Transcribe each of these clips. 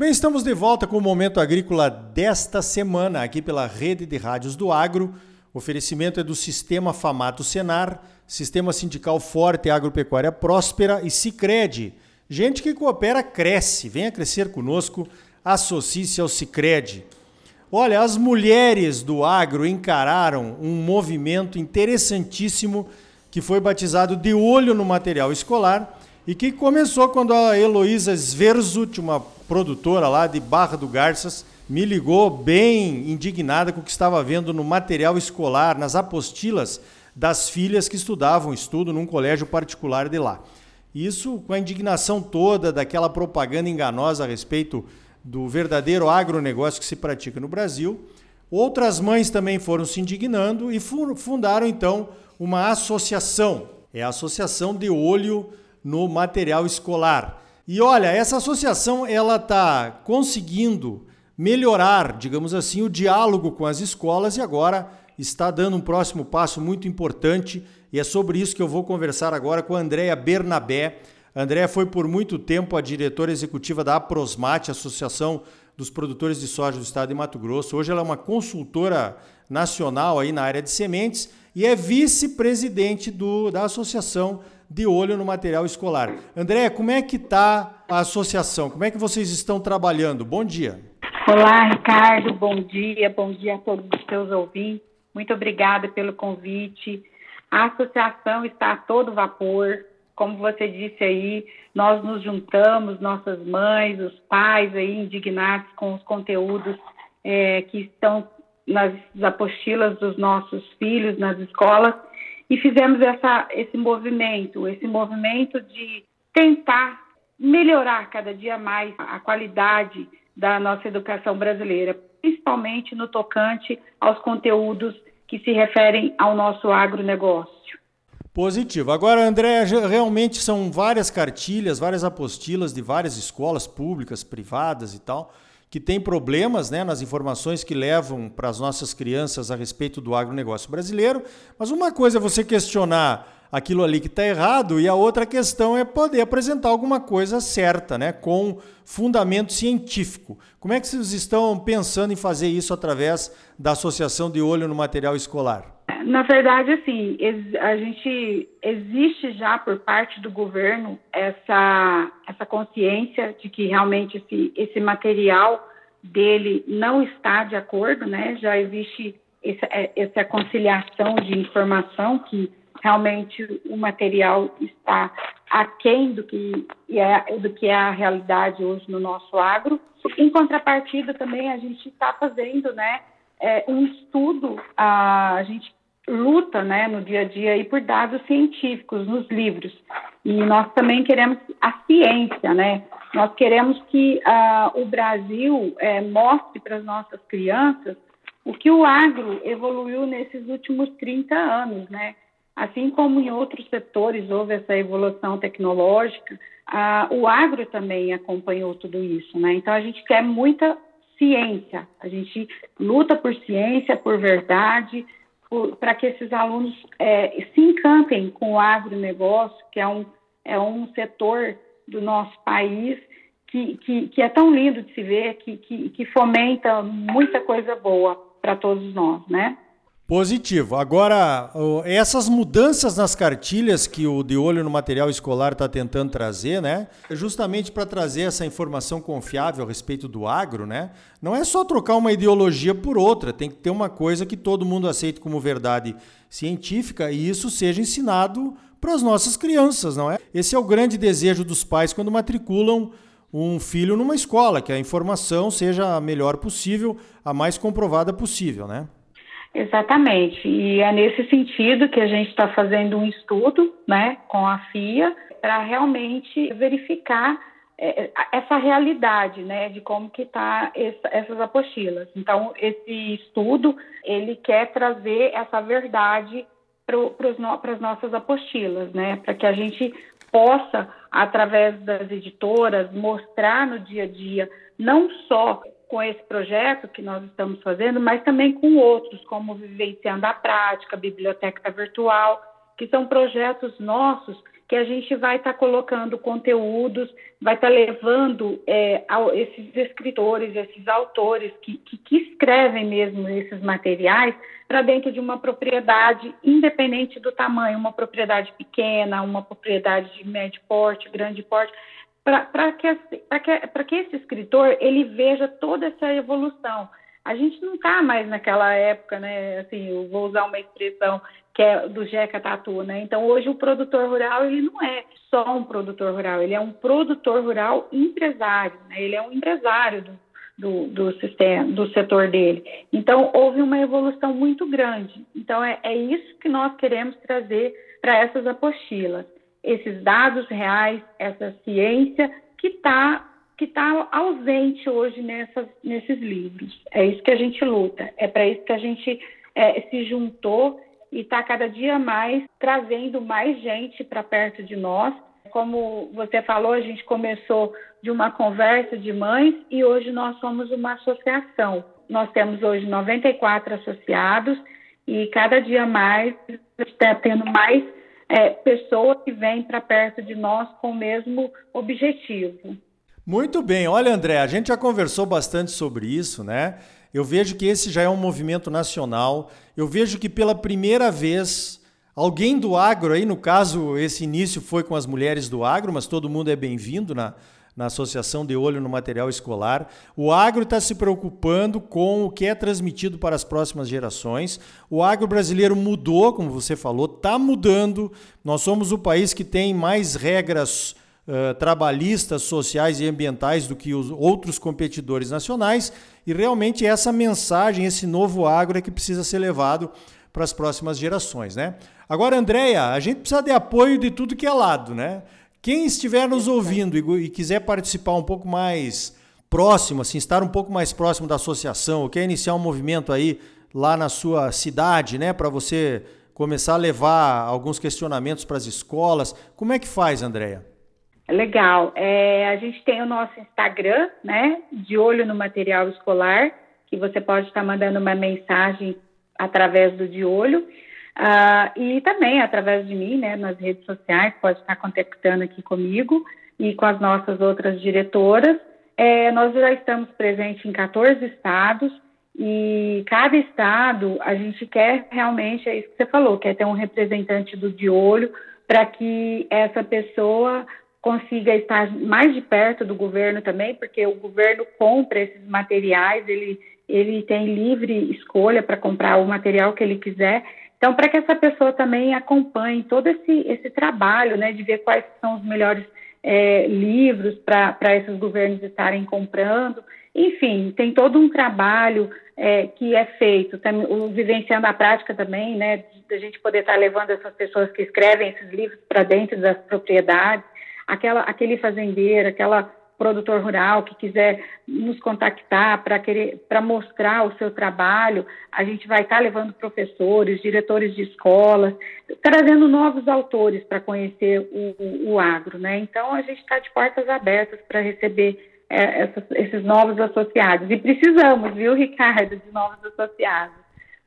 bem, estamos de volta com o Momento Agrícola desta semana, aqui pela Rede de Rádios do Agro. O oferecimento é do Sistema Famato Senar, Sistema Sindical Forte Agropecuária Próspera e Cicred. Gente que coopera cresce. Venha crescer conosco, associe-se ao Cicred. Olha, as mulheres do agro encararam um movimento interessantíssimo que foi batizado de olho no material escolar e que começou quando a Heloísa Sverzut, uma produtora lá de Barra do Garças, me ligou bem indignada com o que estava vendo no material escolar, nas apostilas das filhas que estudavam estudo num colégio particular de lá. Isso com a indignação toda daquela propaganda enganosa a respeito do verdadeiro agronegócio que se pratica no Brasil. Outras mães também foram se indignando e fundaram então uma associação. É a Associação de Olho no Material Escolar. E olha, essa associação ela está conseguindo melhorar, digamos assim, o diálogo com as escolas e agora está dando um próximo passo muito importante e é sobre isso que eu vou conversar agora com a Andréa Bernabé. A Andréa foi por muito tempo a diretora executiva da Aprosmate, Associação dos Produtores de Soja do Estado de Mato Grosso. Hoje ela é uma consultora nacional aí na área de sementes e é vice-presidente da Associação de olho no material escolar. André, como é que está a associação? Como é que vocês estão trabalhando? Bom dia. Olá, Ricardo. Bom dia. Bom dia a todos os seus ouvintes. Muito obrigada pelo convite. A associação está a todo vapor. Como você disse aí, nós nos juntamos, nossas mães, os pais aí indignados com os conteúdos é, que estão nas apostilas dos nossos filhos nas escolas e fizemos essa, esse movimento, esse movimento de tentar melhorar cada dia mais a qualidade da nossa educação brasileira, principalmente no tocante aos conteúdos que se referem ao nosso agronegócio. Positivo. Agora, André, realmente são várias cartilhas, várias apostilas de várias escolas públicas, privadas e tal que tem problemas né, nas informações que levam para as nossas crianças a respeito do agronegócio brasileiro. Mas uma coisa é você questionar aquilo ali que está errado, e a outra questão é poder apresentar alguma coisa certa, né, com fundamento científico. Como é que vocês estão pensando em fazer isso através da Associação de Olho no Material Escolar? Na verdade, assim, a gente existe já por parte do governo essa, essa consciência de que realmente esse, esse material dele não está de acordo, né? Já existe essa, essa conciliação de informação que realmente o material está aquém do que é, do que é a realidade hoje no nosso agro. Em contrapartida, também a gente está fazendo né, é, um estudo, a gente luta né, no dia a dia aí por dados científicos nos livros. E nós também queremos a ciência, né? Nós queremos que uh, o Brasil é, mostre para as nossas crianças o que o agro evoluiu nesses últimos 30 anos, né? Assim como em outros setores houve essa evolução tecnológica, o agro também acompanhou tudo isso, né? Então a gente quer muita ciência, a gente luta por ciência, por verdade, para que esses alunos é, se encantem com o agronegócio, que é um, é um setor do nosso país que, que, que é tão lindo de se ver, que, que, que fomenta muita coisa boa para todos nós, né? Positivo. Agora, essas mudanças nas cartilhas que o De Olho no Material Escolar está tentando trazer, né? É justamente para trazer essa informação confiável a respeito do agro, né? Não é só trocar uma ideologia por outra, tem que ter uma coisa que todo mundo aceite como verdade científica e isso seja ensinado para as nossas crianças, não é? Esse é o grande desejo dos pais quando matriculam um filho numa escola, que a informação seja a melhor possível, a mais comprovada possível, né? Exatamente. E é nesse sentido que a gente está fazendo um estudo né, com a FIA para realmente verificar é, essa realidade né, de como que está essas apostilas. Então, esse estudo, ele quer trazer essa verdade para as nossas apostilas, né, para que a gente possa, através das editoras, mostrar no dia a dia não só com esse projeto que nós estamos fazendo, mas também com outros, como Vivenciando a Prática, Biblioteca Virtual, que são projetos nossos que a gente vai estar tá colocando conteúdos, vai estar tá levando é, esses escritores, esses autores que, que, que escrevem mesmo esses materiais para dentro de uma propriedade, independente do tamanho, uma propriedade pequena, uma propriedade de médio porte, grande porte, para que, que, que esse escritor ele veja toda essa evolução. A gente não está mais naquela época, né? Assim, eu vou usar uma expressão que é do Jeca Tatu, né? Então hoje o produtor rural ele não é só um produtor rural, ele é um produtor rural empresário, né? Ele é um empresário do, do, do sistema, do setor dele. Então houve uma evolução muito grande. Então é, é isso que nós queremos trazer para essas apostilas, esses dados reais, essa ciência que está que está ausente hoje nessas, nesses livros. É isso que a gente luta, é para isso que a gente é, se juntou e está cada dia mais trazendo mais gente para perto de nós. Como você falou, a gente começou de uma conversa de mães e hoje nós somos uma associação. Nós temos hoje 94 associados e cada dia mais está tendo mais é, que vêm para perto de nós com o mesmo objetivo. Muito bem, olha André, a gente já conversou bastante sobre isso, né? Eu vejo que esse já é um movimento nacional. Eu vejo que pela primeira vez alguém do agro, aí no caso esse início foi com as mulheres do agro, mas todo mundo é bem-vindo na, na Associação de Olho no Material Escolar. O agro está se preocupando com o que é transmitido para as próximas gerações. O agro brasileiro mudou, como você falou, está mudando. Nós somos o país que tem mais regras uh, trabalhistas, sociais e ambientais do que os outros competidores nacionais. E realmente essa mensagem, esse novo agro é que precisa ser levado para as próximas gerações, né? Agora, Andréia, a gente precisa de apoio de tudo que é lado, né? Quem estiver nos ouvindo e, e quiser participar um pouco mais próximo, assim, estar um pouco mais próximo da associação, ou quer iniciar um movimento aí lá na sua cidade, né, para você começar a levar alguns questionamentos para as escolas, como é que faz, Andréia? Legal. É, a gente tem o nosso Instagram, né? De olho no material escolar, que você pode estar mandando uma mensagem através do de olho. Uh, e também através de mim, né, nas redes sociais, pode estar contactando aqui comigo e com as nossas outras diretoras. É, nós já estamos presentes em 14 estados e cada estado a gente quer realmente, é isso que você falou, quer ter um representante do de olho para que essa pessoa consiga estar mais de perto do governo também, porque o governo compra esses materiais, ele, ele tem livre escolha para comprar o material que ele quiser. Então, para que essa pessoa também acompanhe todo esse, esse trabalho, né, de ver quais são os melhores é, livros para esses governos estarem comprando. Enfim, tem todo um trabalho é, que é feito, também, o Vivenciando a Prática também, né, da gente poder estar levando essas pessoas que escrevem esses livros para dentro das propriedades aquela, aquele fazendeiro, aquela produtor rural que quiser nos contactar para querer para mostrar o seu trabalho, a gente vai estar tá levando professores, diretores de escolas, trazendo novos autores para conhecer o, o, o, agro, né? Então a gente está de portas abertas para receber é, essas, esses novos associados e precisamos, viu, Ricardo, de novos associados,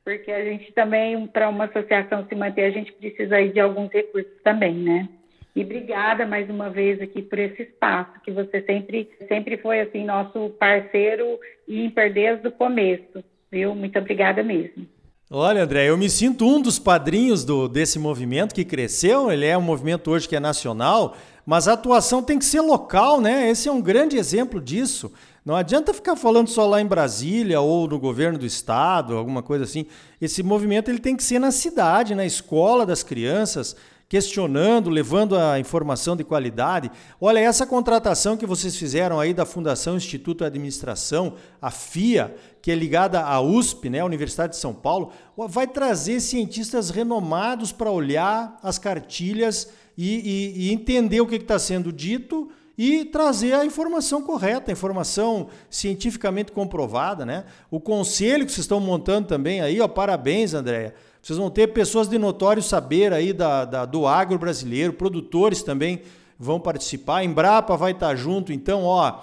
porque a gente também para uma associação se manter a gente precisa aí de alguns recursos também, né? E obrigada mais uma vez aqui por esse espaço, que você sempre, sempre foi assim nosso parceiro e ímpar desde o começo, viu? Muito obrigada mesmo. Olha, André, eu me sinto um dos padrinhos do, desse movimento que cresceu. Ele é um movimento hoje que é nacional, mas a atuação tem que ser local, né? Esse é um grande exemplo disso. Não adianta ficar falando só lá em Brasília ou no governo do estado, alguma coisa assim. Esse movimento ele tem que ser na cidade, na escola das crianças, questionando, levando a informação de qualidade. Olha, essa contratação que vocês fizeram aí da Fundação Instituto de Administração, a FIA, que é ligada à USP, né, Universidade de São Paulo, vai trazer cientistas renomados para olhar as cartilhas e, e, e entender o que está sendo dito e trazer a informação correta, a informação cientificamente comprovada. Né? O conselho que vocês estão montando também aí, ó, parabéns, Andréia vocês vão ter pessoas de notório saber aí da, da, do agro brasileiro, produtores também vão participar, a Embrapa vai estar junto, então, ó,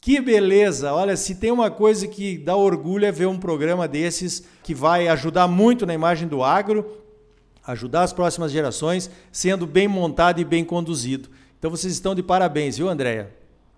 que beleza! Olha, se tem uma coisa que dá orgulho é ver um programa desses que vai ajudar muito na imagem do agro. ajudar as próximas gerações, sendo bem montado e bem conduzido. Então vocês estão de parabéns, viu, Andréia?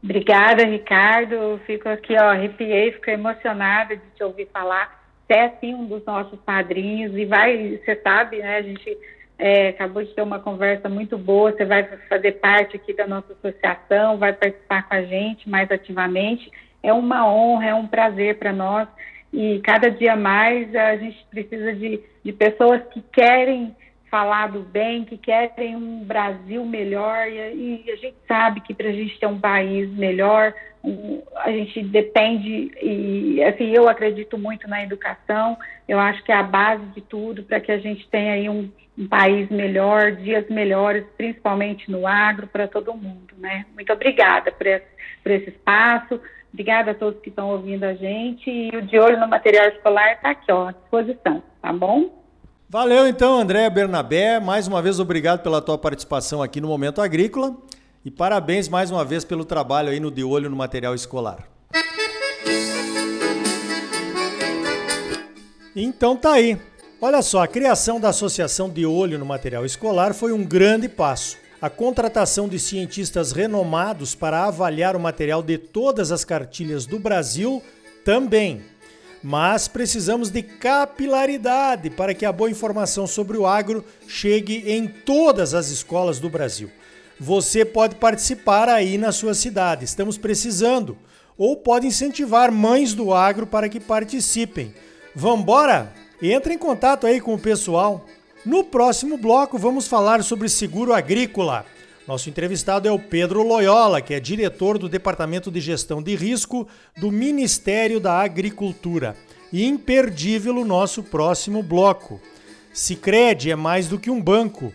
Obrigada, Ricardo. Fico aqui, ó, arrepiei, fico emocionada de te ouvir falar. Você é, sim, um dos nossos padrinhos e vai, você sabe, né, a gente é, acabou de ter uma conversa muito boa, você vai fazer parte aqui da nossa associação, vai participar com a gente mais ativamente. É uma honra, é um prazer para nós e cada dia mais a gente precisa de, de pessoas que querem falar do bem, que querem um Brasil melhor, e, e a gente sabe que para a gente ter um país melhor, a gente depende, e assim, eu acredito muito na educação, eu acho que é a base de tudo para que a gente tenha aí um, um país melhor, dias melhores, principalmente no agro, para todo mundo, né? Muito obrigada por esse, por esse espaço, obrigada a todos que estão ouvindo a gente, e o De Olho no Material Escolar está aqui, ó, à disposição, tá bom? Valeu então, André Bernabé. Mais uma vez, obrigado pela tua participação aqui no Momento Agrícola. E parabéns mais uma vez pelo trabalho aí no De Olho no Material Escolar. Então tá aí. Olha só, a criação da Associação de Olho no Material Escolar foi um grande passo. A contratação de cientistas renomados para avaliar o material de todas as cartilhas do Brasil também mas precisamos de capilaridade para que a boa informação sobre o agro chegue em todas as escolas do Brasil. Você pode participar aí na sua cidade, estamos precisando, ou pode incentivar mães do agro para que participem. Vambora? Entre em contato aí com o pessoal. No próximo bloco vamos falar sobre seguro agrícola. Nosso entrevistado é o Pedro Loyola, que é diretor do Departamento de Gestão de Risco do Ministério da Agricultura. E imperdível o nosso próximo bloco. Sicredi é mais do que um banco,